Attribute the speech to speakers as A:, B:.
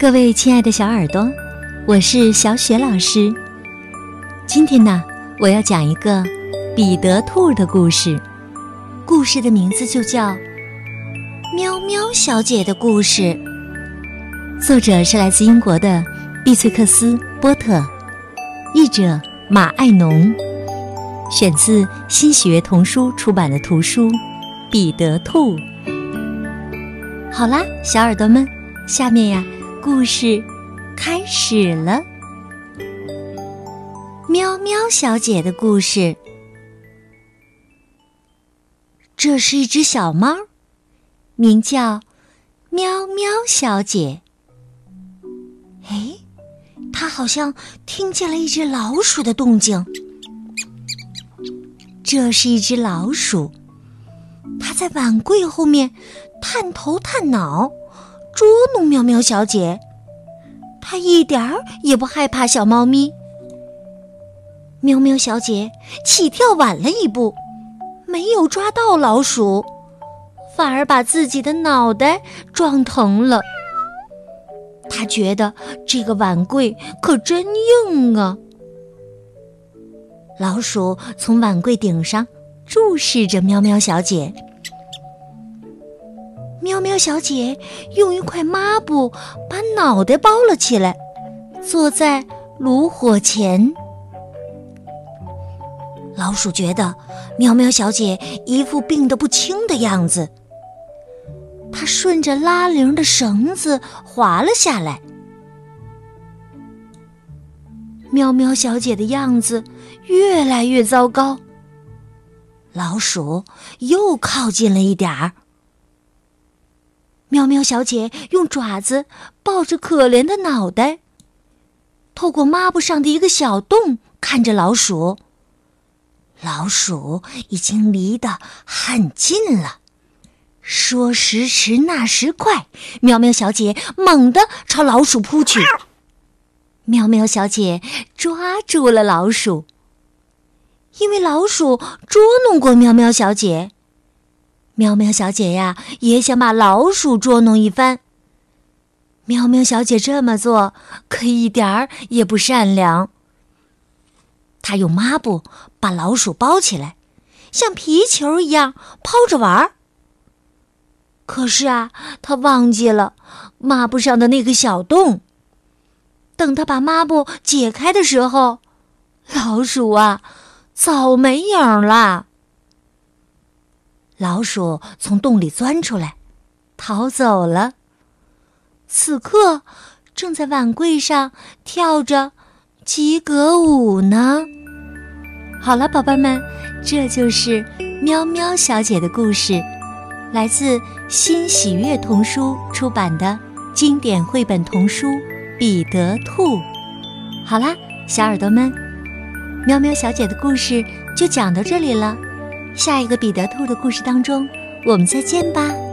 A: 各位亲爱的小耳朵，我是小雪老师。今天呢，我要讲一个彼得兔的故事，故事的名字就叫《喵喵小姐的故事》。作者是来自英国的碧翠克斯·波特，译者马爱农，选自新喜悦童书出版的图书《彼得兔》。好啦，小耳朵们，下面呀。故事开始了。喵喵小姐的故事。这是一只小猫，名叫喵喵小姐。哎，它好像听见了一只老鼠的动静。这是一只老鼠，它在碗柜后面探头探脑。捉弄喵喵小姐，她一点儿也不害怕小猫咪。喵喵小姐起跳晚了一步，没有抓到老鼠，反而把自己的脑袋撞疼了。她觉得这个碗柜可真硬啊！老鼠从碗柜顶上注视着喵喵小姐。喵喵小姐用一块抹布把脑袋包了起来，坐在炉火前。老鼠觉得喵喵小姐一副病得不轻的样子，它顺着拉铃的绳子滑了下来。喵喵小姐的样子越来越糟糕，老鼠又靠近了一点儿。喵喵小姐用爪子抱着可怜的脑袋，透过抹布上的一个小洞看着老鼠。老鼠已经离得很近了，说时迟，那时快，喵喵小姐猛地朝老鼠扑去。喵喵小姐抓住了老鼠，因为老鼠捉弄过喵喵小姐。喵喵小姐呀，也想把老鼠捉弄一番。喵喵小姐这么做可一点儿也不善良。她用抹布把老鼠包起来，像皮球一样抛着玩儿。可是啊，她忘记了抹布上的那个小洞。等她把抹布解开的时候，老鼠啊，早没影儿了。老鼠从洞里钻出来，逃走了。此刻，正在碗柜上跳着及格舞呢。好了，宝贝们，这就是喵喵小姐的故事，来自新喜悦童书出版的经典绘本童书《彼得兔》。好啦，小耳朵们，喵喵小姐的故事就讲到这里了。下一个彼得兔的故事当中，我们再见吧。